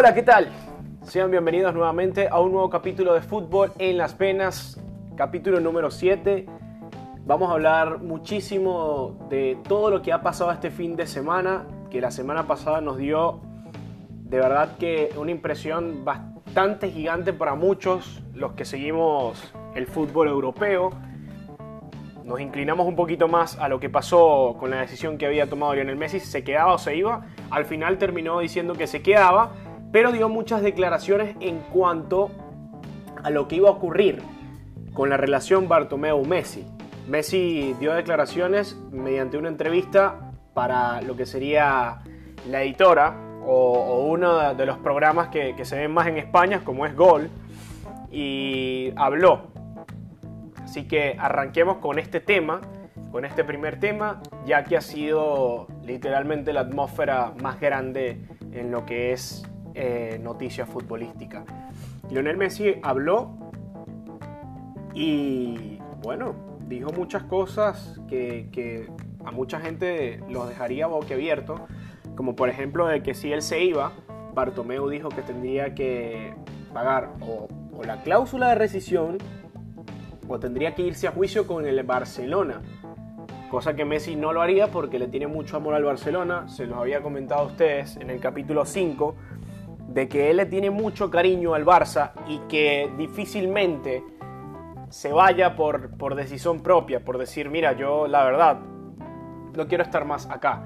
Hola, ¿qué tal? Sean bienvenidos nuevamente a un nuevo capítulo de Fútbol en las Penas, capítulo número 7. Vamos a hablar muchísimo de todo lo que ha pasado este fin de semana, que la semana pasada nos dio de verdad que una impresión bastante gigante para muchos los que seguimos el fútbol europeo. Nos inclinamos un poquito más a lo que pasó con la decisión que había tomado Lionel Messi, si se quedaba o se iba. Al final terminó diciendo que se quedaba pero dio muchas declaraciones en cuanto a lo que iba a ocurrir con la relación Bartomeu-Messi. Messi dio declaraciones mediante una entrevista para lo que sería la editora o, uno de los programas que, que, se ven más en España, como es Gol, y habló. Así que arranquemos con este tema, con este primer tema, ya que ha sido literalmente la atmósfera más grande en lo que es eh, noticia futbolística. Lionel Messi habló y bueno, dijo muchas cosas que, a mucha gente los dejaría boquiabierto, como por ejemplo de que si él se iba, Bartomeu dijo que tendría que pagar o, o la cláusula de rescisión o tendría que irse a juicio con el Barcelona. Cosa que Messi no lo haría porque le tiene mucho amor al Barcelona. Se los había comentado a ustedes en el capítulo 5 de que él le tiene mucho cariño al Barça y que difícilmente se vaya por, por decisión propia, por decir, mira, yo la verdad no quiero estar más acá.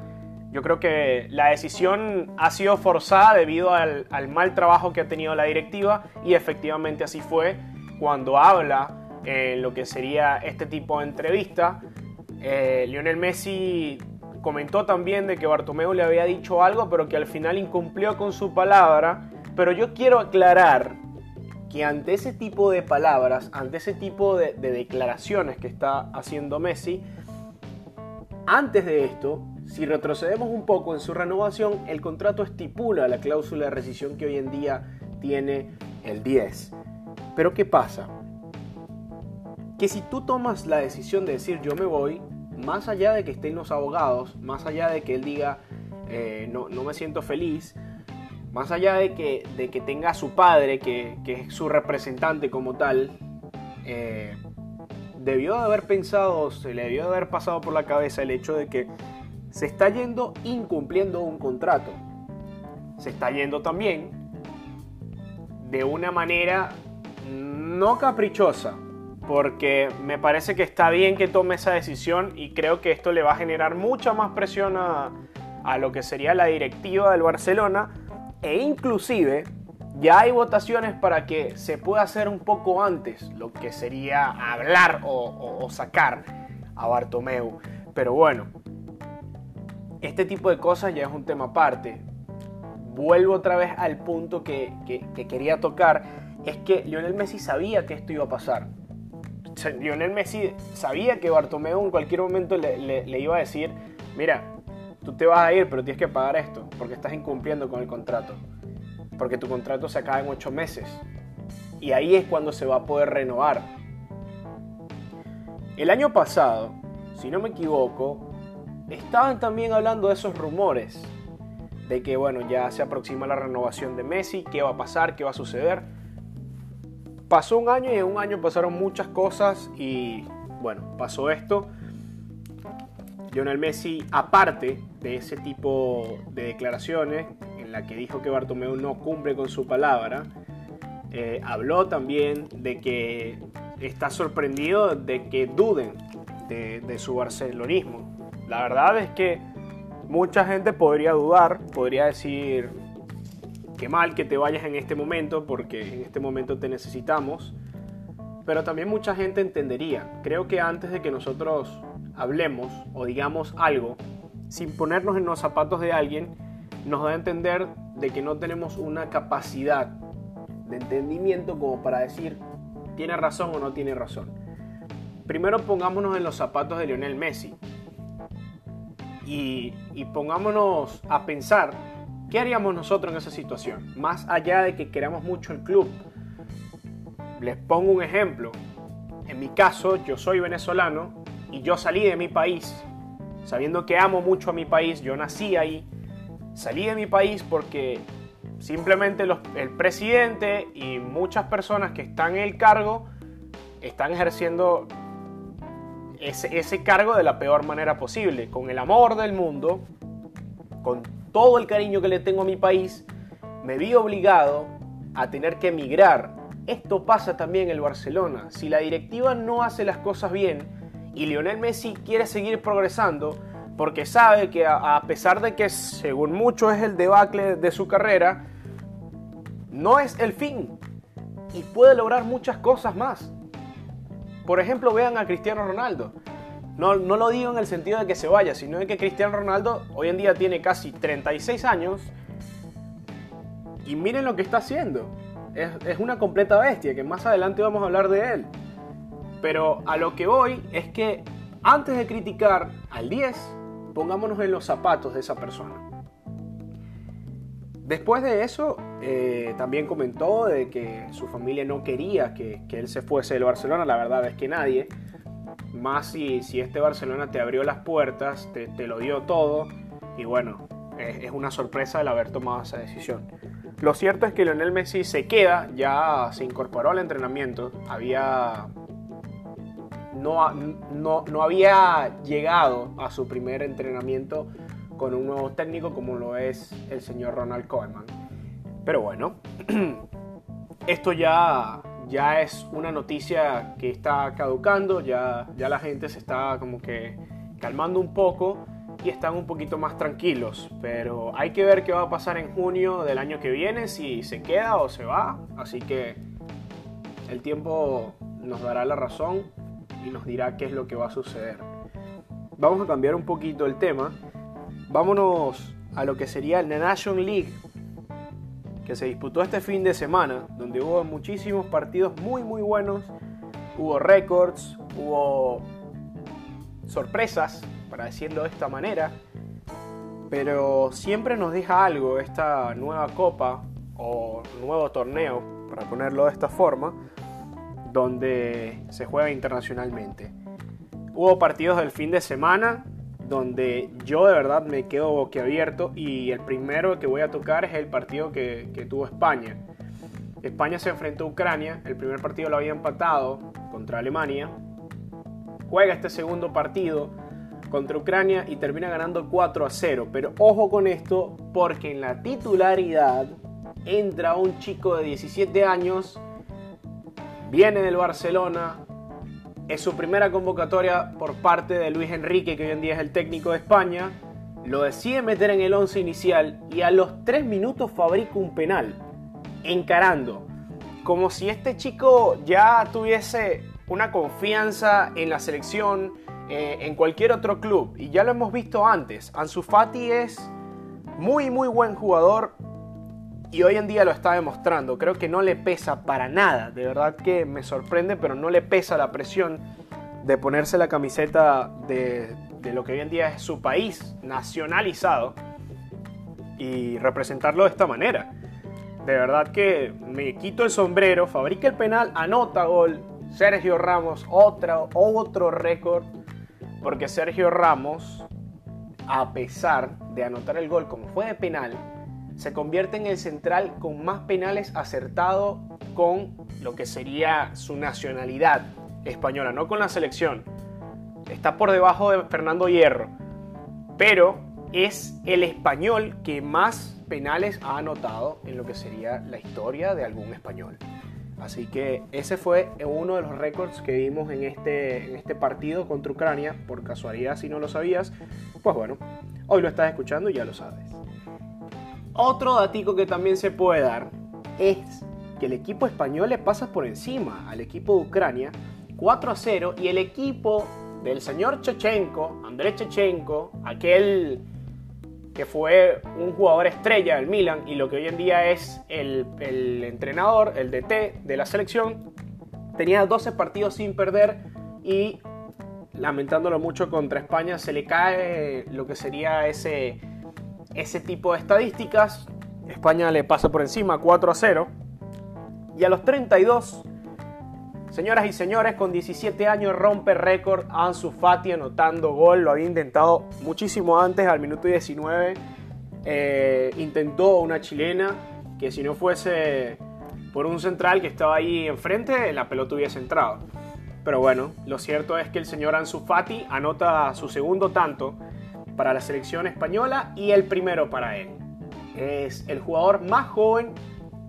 Yo creo que la decisión ha sido forzada debido al, mal trabajo que ha tenido la directiva y efectivamente así fue cuando habla en lo que sería este tipo de entrevista. Eh, Lionel Messi comentó también de que Bartomeu le había dicho algo, pero que al final incumplió con su palabra. Pero yo quiero aclarar que ante ese tipo de palabras, ante ese tipo de, declaraciones que está haciendo Messi, antes de esto, si retrocedemos un poco en su renovación, el contrato estipula la cláusula de rescisión que hoy en día tiene el 10. Pero ¿qué pasa? Que si tú tomas la decisión de decir yo me voy, más allá de que estén los abogados, más allá de que él diga eh, no, me siento feliz, más allá de que, de que tenga a su padre, que, es su representante como tal, eh, debió de haber pensado, se le debió de haber pasado por la cabeza el hecho de que se está yendo incumpliendo un contrato. Se está yendo también de una manera no caprichosa, porque me parece que está bien que tome esa decisión y creo que esto le va a generar mucha más presión a, lo que sería la directiva del Barcelona e inclusive ya hay votaciones para que se pueda hacer un poco antes lo que sería hablar o, sacar a Bartomeu. Pero bueno, este tipo de cosas ya es un tema aparte. Vuelvo otra vez al punto que, que quería tocar, es que Lionel Messi sabía que esto iba a pasar Lionel Messi sabía que Bartomeu en cualquier momento le, iba a decir, mira, tú te vas a ir, pero tienes que pagar esto, porque estás incumpliendo con el contrato, porque tu contrato se acaba en ocho meses. Y ahí es cuando se va a poder renovar. El año pasado, si no me equivoco, estaban también hablando de esos rumores, de que bueno, ya se aproxima la renovación de Messi, qué va a pasar, qué va a suceder. Pasó un año y en un año pasaron muchas cosas y bueno, pasó esto. Lionel Messi, aparte de ese tipo de declaraciones en la que dijo que Bartomeu no cumple con su palabra, eh, habló también de que está sorprendido de que duden de, de su barcelonismo. La verdad es que mucha gente podría dudar, podría decir, qué mal que te vayas en este momento porque en este momento te necesitamos. Pero también mucha gente entendería. Creo que antes de que nosotros hablemos o digamos algo, sin ponernos en los zapatos de alguien, nos da a entender de que no tenemos una capacidad de entendimiento como para decir tiene razón o no tiene razón. Primero pongámonos en los zapatos de Lionel Messi y, y pongámonos a pensar ¿Qué haríamos nosotros en esa situación? Más allá de que queramos mucho el club. Les pongo un ejemplo. En mi caso, yo soy venezolano y yo salí de mi país, sabiendo que amo mucho a mi país, yo nací ahí. Salí de mi país porque simplemente el presidente y muchas personas que están en el cargo están ejerciendo ese, ese cargo de la peor manera posible, con el amor del mundo, con todo el cariño que le tengo a mi país, me vi obligado a tener que emigrar. Esto pasa también en el Barcelona. Si la directiva no hace las cosas bien y Lionel Messi quiere seguir progresando, porque sabe que a, pesar de que según mucho es el debacle de su carrera, no es el fin y puede lograr muchas cosas más. Por ejemplo, vean a Cristiano Ronaldo. No, no, lo digo en el sentido de que se vaya, sino de que Cristiano Ronaldo hoy en día tiene casi 36 años y miren lo que está haciendo. Es, una completa bestia, que más adelante vamos a hablar de él. Pero a lo que voy es que antes de criticar al 10, pongámonos en los zapatos de esa persona. Después de eso, eh, también comentó de que su familia no quería que, él se fuese del Barcelona. La verdad es que nadie. Más si, si este Barcelona te abrió las puertas, te, lo dio todo. Y bueno, es, una sorpresa el haber tomado esa decisión. Lo cierto es que Lionel Messi se queda, ya se incorporó al entrenamiento. Había no, no, no, había llegado a su primer entrenamiento con un nuevo técnico como lo es el señor Ronald Koeman. Pero bueno, esto ya, ya es una noticia que está caducando, ya, ya la gente se está como que calmando un poco y están un poquito más tranquilos. Pero hay que ver qué va a pasar en junio del año que viene, si se queda o se va. Así que el tiempo nos dará la razón y nos dirá qué es lo que va a suceder. Vamos a cambiar un poquito el tema. Vámonos a lo que sería la Nation League que se disputó este fin de semana, donde hubo muchísimos partidos muy muy buenos, hubo récords, hubo sorpresas, para decirlo de esta manera, pero siempre nos deja algo esta nueva copa o nuevo torneo, para ponerlo de esta forma, donde se juega internacionalmente. Hubo partidos del fin de semana donde yo de verdad me quedo boquiabierto y el primero que voy a tocar es el partido que, tuvo España. España se enfrentó a Ucrania, el primer partido lo había empatado contra Alemania, juega este segundo partido contra Ucrania y termina ganando 4 a 0. Pero ojo con esto porque en la titularidad entra un chico de 17 años Viene del Barcelona, es su primera convocatoria por parte de Luis Enrique, que hoy en día es el técnico de España. Lo decide meter en el 11 inicial y a los 3 minutos fabrica un penal, encarando. Como si este chico ya tuviese una confianza en la selección, eh, en cualquier otro club. Y ya lo hemos visto antes. Ansu Fati es muy, muy buen jugador y hoy en día lo está demostrando. Creo que no le pesa para nada. De verdad que me sorprende, pero no le pesa la presión de ponerse la camiseta de, lo que hoy en día es su país nacionalizado y representarlo de esta manera. De verdad que me quito el sombrero, fabrica el penal, anota gol. Sergio Ramos, otra, otro récord. Porque Sergio Ramos, a pesar de anotar el gol como fue de penal, se convierte en el central con más penales acertado con lo que sería su nacionalidad española, no con la selección. Está por debajo de Fernando Hierro, pero es el español que más penales ha anotado en lo que sería la historia de algún español. Así que ese fue uno de los récords que vimos en este, en este partido contra Ucrania. Por casualidad, si no lo sabías, pues bueno, hoy lo estás escuchando y ya lo sabes. Otro datico que también se puede dar es que el equipo español le pasa por encima al equipo de Ucrania 4 a 0 y el equipo del señor Chechenko, Andrés Chechenko, aquel que fue un jugador estrella del Milan y lo que hoy en día es el, el entrenador, el DT de la selección, tenía 12 partidos sin perder y lamentándolo mucho contra España se le cae lo que sería ese ese tipo de estadísticas. España le pasa por encima 4 a 0. Y a los 32, señoras y señores, con 17 años rompe récord Ansu Fati anotando gol. Lo había intentado muchísimo antes, al minuto 19. Eh, intentó una chilena que si no fuese por un central que estaba ahí enfrente, la pelota hubiese entrado. Pero bueno, lo cierto es que el señor Ansu Fati anota su segundo tanto para la selección española y el primero para él. Es el jugador más joven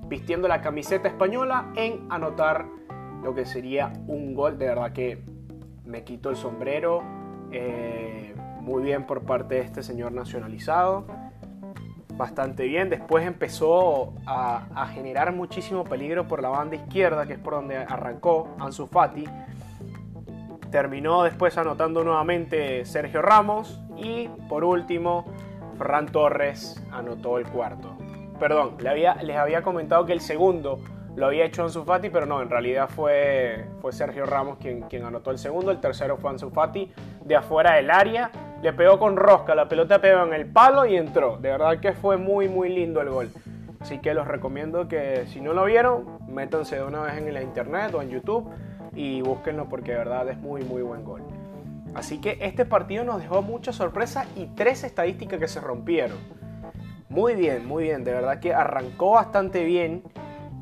vistiendo la camiseta española en anotar lo que sería un gol. De verdad que me quito el sombrero. Eh, muy bien por parte de este señor nacionalizado. Bastante bien. Después empezó a, a generar muchísimo peligro por la banda izquierda, que es por donde arrancó Ansu Fati. Terminó después anotando nuevamente Sergio Ramos. Y por último, Ferran Torres anotó el cuarto. Perdón, les había comentado que el segundo lo había hecho Ansu Fati, pero no, en realidad fue, fue Sergio Ramos quien, quien anotó el segundo. El tercero fue Ansu Fati de afuera del área. Le pegó con rosca, la pelota pegó en el palo y entró. De verdad que fue muy, muy lindo el gol. Así que los recomiendo que si no lo vieron, métanse de una vez en la internet o en YouTube y búsquenlo porque de verdad es muy, muy buen gol. Así que este partido nos dejó mucha sorpresa y tres estadísticas que se rompieron. Muy bien, muy bien, de verdad que arrancó bastante bien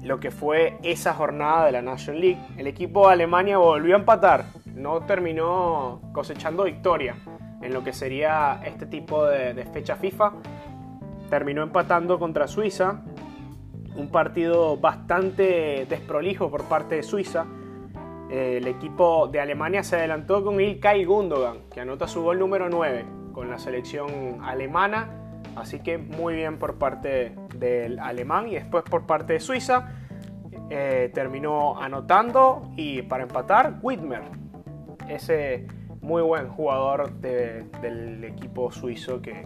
lo que fue esa jornada de la National League. El equipo de Alemania volvió a empatar, no terminó cosechando victoria en lo que sería este tipo de, fecha FIFA. Terminó empatando contra Suiza, un partido bastante desprolijo por parte de Suiza. El equipo de Alemania se adelantó con Ilkay Gundogan, que anota su gol número 9 con la selección alemana. Así que muy bien por parte del alemán y después por parte de Suiza. Eh, terminó anotando y para empatar, Whitmer, ese muy buen jugador del equipo suizo que,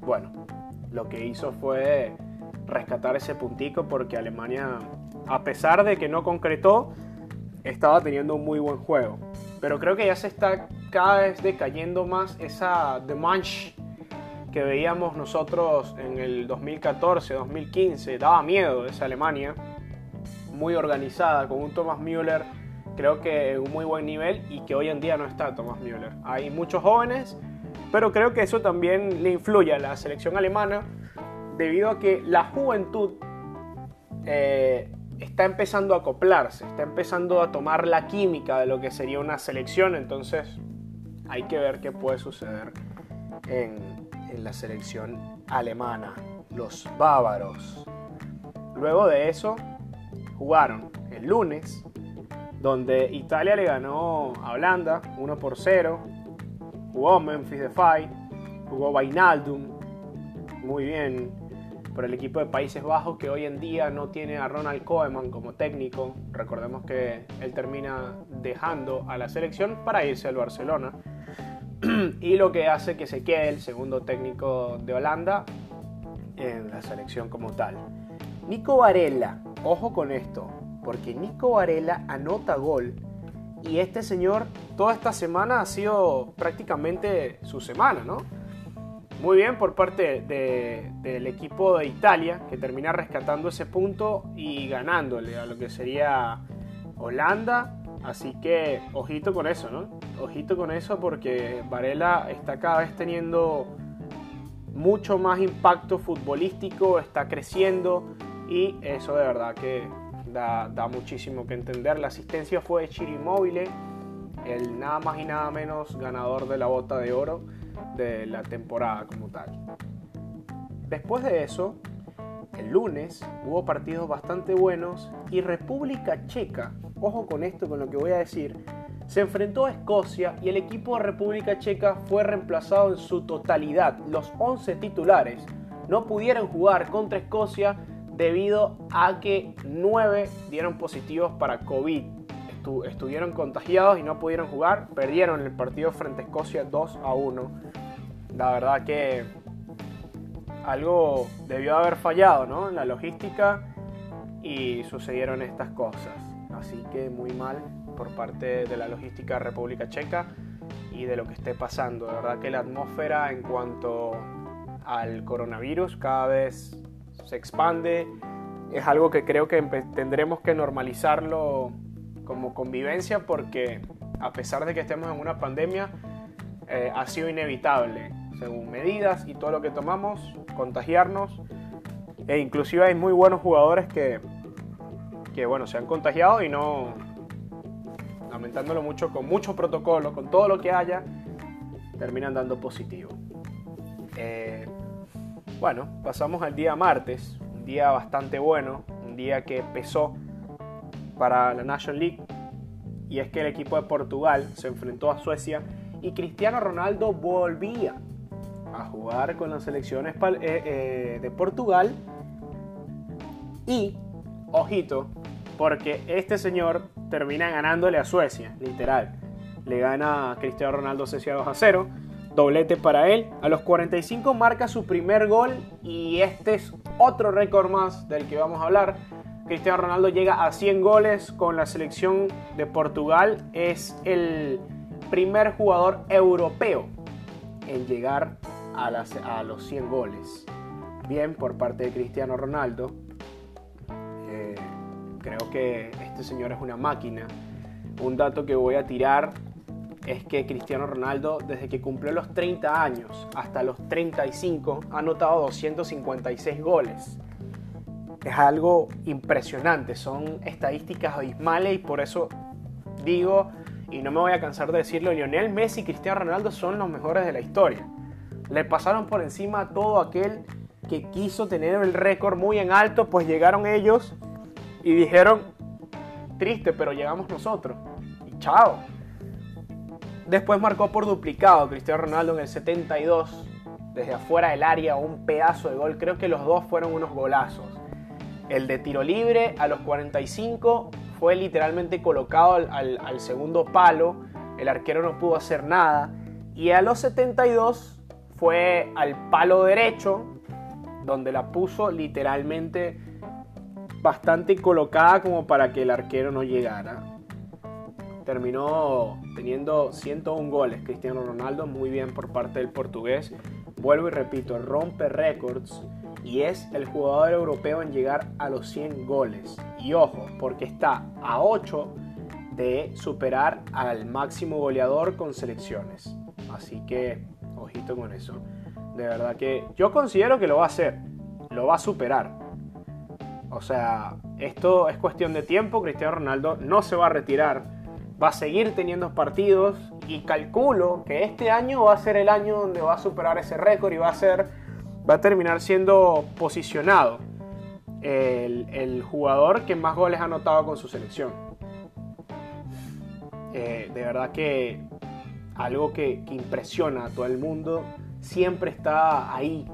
bueno, lo que hizo fue rescatar ese puntico porque Alemania, a pesar de que no concretó, estaba teniendo un muy buen juego. Pero creo que ya se está cada vez decayendo más esa The Manch que veíamos nosotros en el 2014, 2015. Daba miedo esa Alemania, muy organizada, con un Thomas Müller, creo que en un muy buen nivel y que hoy en día no está Thomas Müller. Hay muchos jóvenes, pero creo que eso también le influye a la selección alemana debido a que la juventud eh, está empezando a acoplarse, está empezando a tomar la química de lo que sería una selección, entonces hay que ver qué puede suceder en, la selección alemana, los bávaros. Luego de eso, jugaron el lunes, donde Italia le ganó a Holanda 1 por 0, jugó Memphis Depay, jugó Vainaldum, muy bien por el equipo de Países Bajos que hoy en día no tiene a Ronald Koeman como técnico. Recordemos que él termina dejando a la selección para irse al Barcelona. y lo que hace que se quede el segundo técnico de Holanda en la selección como tal. Nico Varela, ojo con esto, porque Nico Varela anota gol y este señor toda esta semana ha sido prácticamente su semana, ¿no? Muy bien por parte del equipo de Italia, que termina rescatando ese punto y ganándole a lo que sería Holanda. Así que ojito con eso, ¿no? Ojito con eso porque Varela está cada vez teniendo mucho más impacto futbolístico, está creciendo y eso de verdad que da, da muchísimo que entender. La asistencia fue de Chirimóvil, el nada más y nada menos ganador de la bota de oro de la temporada como tal. Después de eso, el lunes hubo partidos bastante buenos y República Checa, ojo con esto, con lo que voy a decir, se enfrentó a Escocia y el equipo de República Checa fue reemplazado en su totalidad. Los 11 titulares no pudieron jugar contra Escocia debido a que 9 dieron positivos para COVID. Estuvieron contagiados y no pudieron jugar. Perdieron el partido frente a Escocia 2 a 1 la verdad que algo debió haber fallado ¿no? en la logística y sucedieron estas cosas. Así que muy mal por parte de la logística República Checa y de lo que esté pasando. De verdad que la atmósfera en cuanto al coronavirus cada vez se expande. Es algo que creo que tendremos que normalizarlo como convivencia porque a pesar de que estemos en una pandemia, eh, ha sido inevitable según medidas y todo lo que tomamos, contagiarnos E inclusive hay muy buenos jugadores que, que bueno, se han contagiado y no, lamentándolo mucho, con mucho protocolo, con todo lo que haya, terminan dando positivo. Eh, bueno, pasamos al día martes, un día bastante bueno, un día que pesó para la National League, y es que el equipo de Portugal se enfrentó a Suecia y Cristiano Ronaldo volvía a jugar con las selecciones eh, eh, de Portugal y, ojito, porque este señor termina ganándole a Suecia, literal. Le gana Cristiano Ronaldo Suecia 2 a 0. Doblete para él. A los 45 marca su primer gol y este es otro récord más del que vamos a hablar. Cristiano Ronaldo llega a 100 goles con la selección de Portugal. Es el primer jugador europeo en llegar a, los 100 goles. Bien por parte de Cristiano Ronaldo. Eh, creo que este señor es una máquina. Un dato que voy a tirar es que Cristiano Ronaldo, desde que cumplió los 30 años hasta los 35, ha anotado 256 goles. Es algo impresionante, son estadísticas abismales y por eso digo, y no me voy a cansar de decirlo, Lionel Messi y Cristiano Ronaldo son los mejores de la historia. Le pasaron por encima a todo aquel que quiso tener el récord muy en alto, pues llegaron ellos y dijeron, triste, pero llegamos nosotros. Y chao. Después marcó por duplicado Cristiano Ronaldo en el 72, desde afuera del área, un pedazo de gol. Creo que los dos fueron unos golazos. El de tiro libre a los 45 fue literalmente colocado al, segundo palo. El arquero no pudo hacer nada. Y a los 72 fue al palo derecho, donde la puso literalmente bastante colocada como para que el arquero no llegara. Terminó teniendo 101 goles Cristiano Ronaldo, muy bien por parte del portugués. Vuelvo y repito, rompe récords y es el jugador europeo en llegar a los 100 goles. Y ojo, porque está a 8 de superar al máximo goleador con selecciones. Así que, ojito con eso. De verdad que yo considero que lo va a hacer, lo va a superar. O sea, esto es cuestión de tiempo. Cristiano Ronaldo no se va a retirar. Va a seguir teniendo partidos y calculo que este año va a ser el año donde va a superar ese récord y va a ser, va a terminar siendo posicionado el, jugador que más goles ha anotado con su selección. Eh, de verdad que algo que, impresiona a todo el mundo siempre está ahí.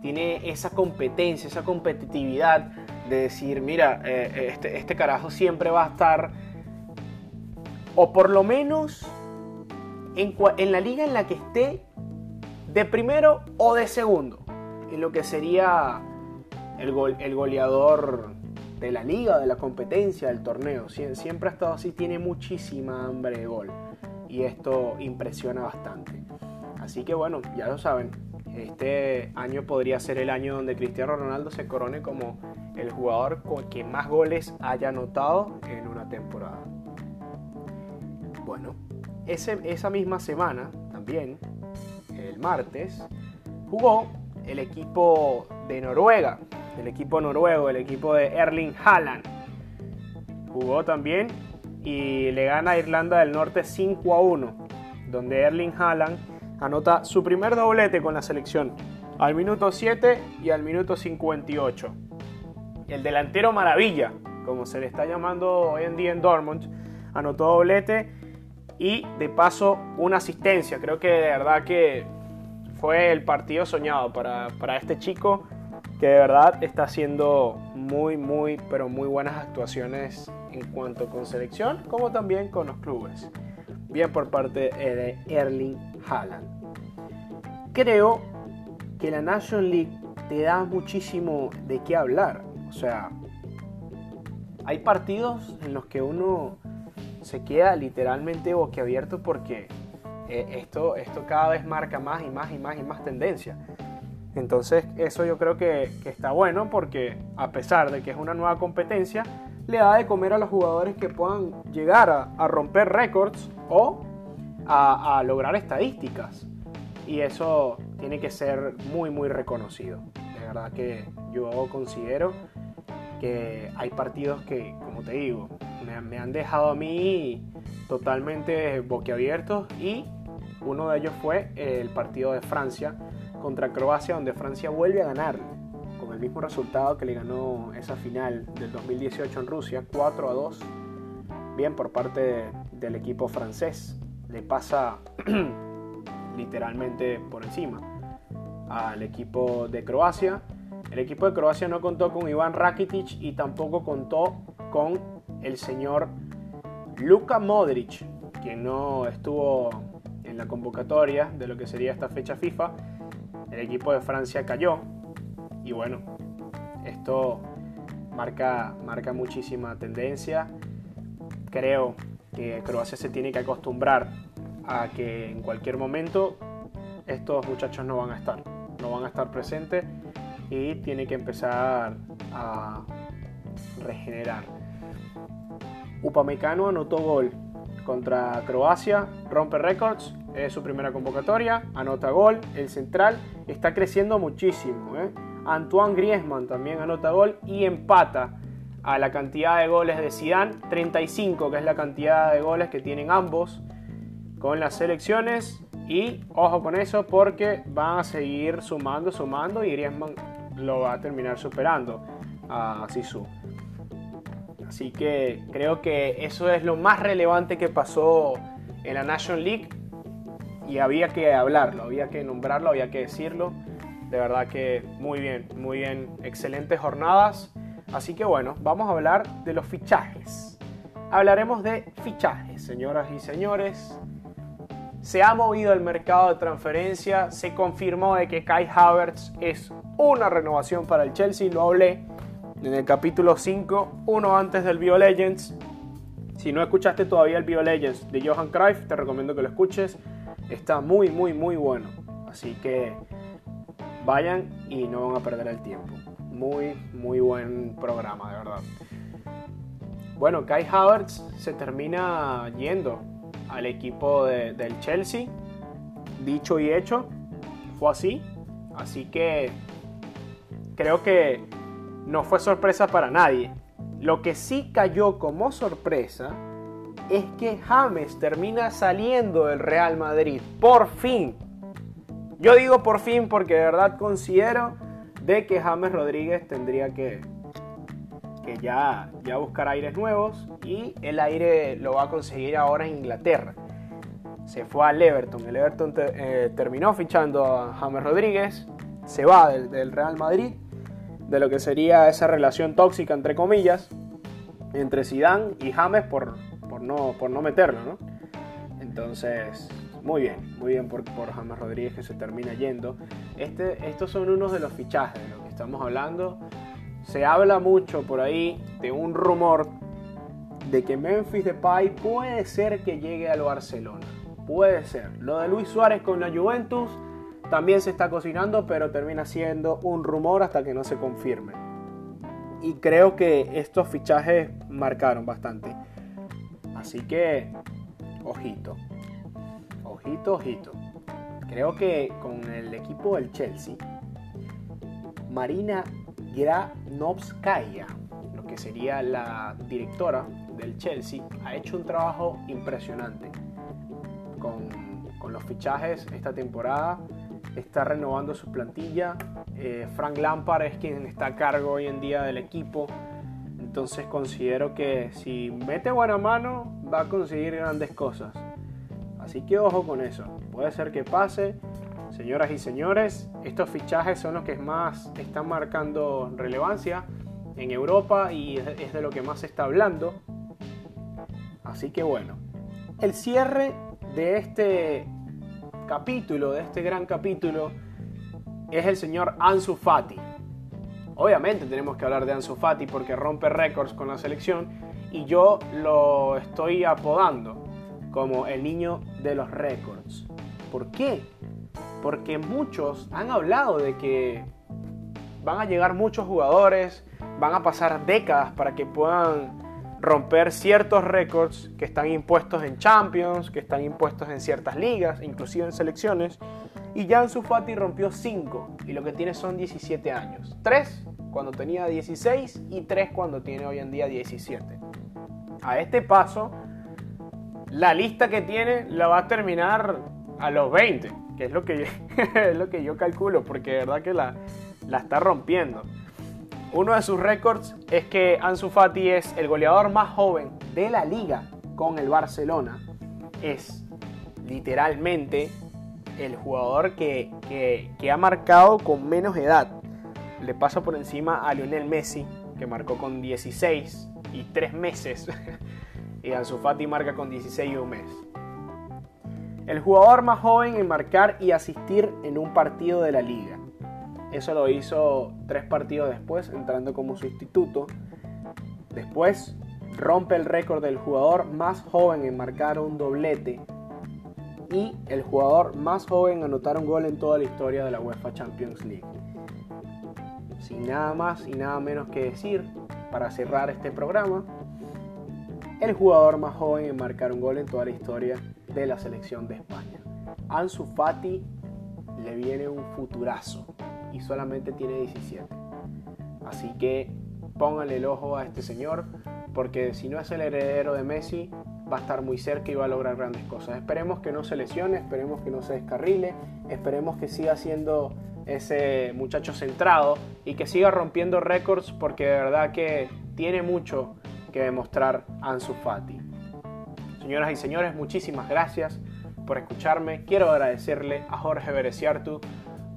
Tiene esa competencia, esa competitividad de decir, mira, eh, este, este carajo siempre va a estar, o por lo menos en, en la liga en la que esté, de primero o de segundo, en lo que sería el, el goleador de la liga, de la competencia, del torneo. Siempre ha estado así, tiene muchísima hambre de gol. Y esto impresiona bastante. Así que bueno, ya lo saben, este año podría ser el año donde Cristiano Ronaldo se corone como el jugador que más goles haya anotado en una temporada. Bueno, esa misma semana, también, el martes, jugó el equipo de Noruega, el equipo noruego, el equipo de Erling Haaland. Jugó también y le gana a Irlanda del Norte 5 a 1, donde Erling Haaland anota su primer doblete con la selección al minuto 7 y al minuto 58. El delantero maravilla, como se le está llamando hoy en día en Dortmund, anotó doblete y de paso una asistencia. Creo que de verdad que fue el partido soñado para, para este chico que de verdad está haciendo muy, muy, pero muy buenas actuaciones en cuanto con selección como también con los clubes. Bien por parte de Erling Haaland. Creo que la National League te da muchísimo de qué hablar. O sea, hay partidos en los que uno se queda literalmente boquiabierto porque eh, esto, esto cada vez marca más y más y más y más tendencia. Entonces eso yo creo que, está bueno porque a pesar de que es una nueva competencia, le da de comer a los jugadores que puedan llegar a, romper récords o a, lograr estadísticas. Y eso tiene que ser muy, muy reconocido. De verdad que yo considero que hay partidos que, como te digo, me, han dejado a mí totalmente boquiabiertos y uno de ellos fue el partido de Francia contra Croacia, donde Francia vuelve a ganar con el mismo resultado que le ganó esa final del 2018 en Rusia, 4 a 2. Bien por parte del equipo francés. Le pasa literalmente por encima al equipo de Croacia. El equipo de Croacia no contó con Iván Rakitic y tampoco contó con el señor Luka Modric, quien no estuvo en la convocatoria de lo que sería esta fecha FIFA. El equipo de Francia cayó y bueno, esto marca, marca muchísima tendencia. Creo que Croacia se tiene que acostumbrar a que en cualquier momento estos muchachos no van a estar, no van a estar presentes y tiene que empezar a regenerar. Upamecano anotó gol contra Croacia, rompe récords, es su primera convocatoria, anota gol, el central está creciendo muchísimo. ¿eh? Antoine Griezmann también anota gol y empata a la cantidad de goles de Zidane, 35 que es la cantidad de goles que tienen ambos con las selecciones y ojo con eso porque van a seguir sumando, sumando y Griezmann lo va a terminar superando a Sisu. Así que creo que eso es lo más relevante que pasó en la National League y había que hablarlo, había que nombrarlo, había que decirlo. De verdad que muy bien, muy bien, excelentes jornadas. Así que bueno, vamos a hablar de los fichajes. Hablaremos de fichajes, señoras y señores se ha movido el mercado de transferencia, se confirmó de que Kai Havertz es una renovación para el Chelsea, lo hablé en el capítulo 5, uno antes del Bio Legends. Si no escuchaste todavía el Bio Legends de Johan Cruyff, te recomiendo que lo escuches, está muy muy muy bueno, así que vayan y no van a perder el tiempo. Muy muy buen programa, de verdad. Bueno, Kai Havertz se termina yendo al equipo del Chelsea. Dicho y hecho, fue así. Así que creo que no fue sorpresa para nadie. Lo que sí cayó como sorpresa es que James termina saliendo del Real Madrid. Por fin. Yo digo por fin porque de verdad considero de que James Rodríguez tendría que que ya, ya buscar aires nuevos y el aire lo va a conseguir ahora en Inglaterra. Se fue al Everton, el Everton eh, terminó fichando a James Rodríguez, se va del, Real Madrid, de lo que sería esa relación tóxica entre comillas entre Zidane y James por, por, no, por no meterlo, ¿no? Entonces, muy bien, muy bien por, por James Rodríguez que se termina yendo. Este, estos son unos de los fichajes de los que estamos hablando se habla mucho por ahí de un rumor de que Memphis Depay puede ser que llegue al Barcelona. Puede ser. Lo de Luis Suárez con la Juventus también se está cocinando, pero termina siendo un rumor hasta que no se confirme. Y creo que estos fichajes marcaron bastante. Así que, ojito. Ojito, ojito. Creo que con el equipo del Chelsea, Marina Granovskaya, lo que sería la directora del Chelsea, ha hecho un trabajo impresionante con, los fichajes esta temporada. Está renovando su plantilla. Eh, Frank Lampard es quien está a cargo hoy en día del equipo. Entonces considero que si mete buena mano va a conseguir grandes cosas. Así que ojo con eso. Puede ser que pase Señoras y señores, estos fichajes son los que más están marcando relevancia en Europa y es de lo que más se está hablando. Así que bueno, el cierre de este capítulo, de este gran capítulo, es el señor Ansu Fati. Obviamente tenemos que hablar de Ansu Fati porque rompe récords con la selección y yo lo estoy apodando como el niño de los récords. ¿Por qué? porque muchos han hablado de que van a llegar muchos jugadores, van a pasar décadas para que puedan romper ciertos récords que están impuestos en Champions, que están impuestos en ciertas ligas, inclusive en selecciones. Y Jan Fati rompió 5 y lo que tiene son 17 años. 3 cuando tenía 16 y 3 cuando tiene hoy en día 17. A este paso, la lista que tiene la va a terminar a los 20, que es lo que yo, es lo que yo calculo, porque de verdad que la, la está rompiendo. Uno de sus récords es que Ansu Fati es el goleador más joven de la liga con el Barcelona. Es literalmente el jugador que, que, ha marcado con menos edad. Le pasa por encima a Lionel Messi, que marcó con 16 y 3 meses. y Ansu Fati marca con 16 y un mes. El jugador más joven en marcar y asistir en un partido de la liga. Eso lo hizo tres partidos después, entrando como sustituto. Después rompe el récord del jugador más joven en marcar un doblete y el jugador más joven en anotar un gol en toda la historia de la UEFA Champions League. Sin nada más y nada menos que decir, para cerrar este programa, el jugador más joven en marcar un gol en toda la historia de la selección de España. Ansu Fati le viene un futurazo y solamente tiene 17. Así que pónganle el ojo a este señor, porque si no es el heredero de Messi, va a estar muy cerca y va a lograr grandes cosas. Esperemos que no se lesione, esperemos que no se descarrile, esperemos que siga siendo ese muchacho centrado y que siga rompiendo récords porque de verdad que tiene mucho que demostrar Ansu Fati. Señoras y señores, muchísimas gracias por escucharme. Quiero agradecerle a Jorge Bereciartu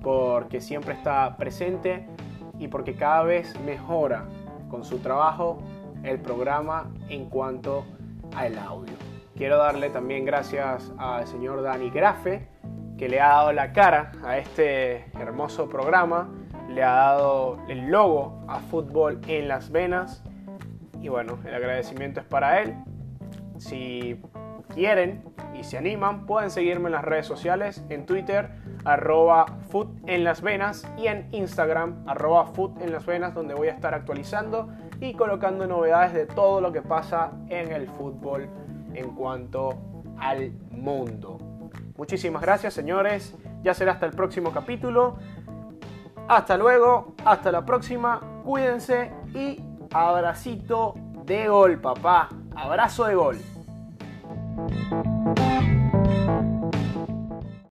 porque siempre está presente y porque cada vez mejora con su trabajo el programa en cuanto al audio. Quiero darle también gracias al señor Dani Grafe, que le ha dado la cara a este hermoso programa, le ha dado el logo a Fútbol en las Venas. Y bueno, el agradecimiento es para él. Si quieren y se animan, pueden seguirme en las redes sociales, en Twitter, arroba food en las venas y en Instagram, arroba food en las venas, donde voy a estar actualizando y colocando novedades de todo lo que pasa en el fútbol en cuanto al mundo. Muchísimas gracias señores, ya será hasta el próximo capítulo. Hasta luego, hasta la próxima, cuídense y abracito de gol, papá. Abrazo de gol.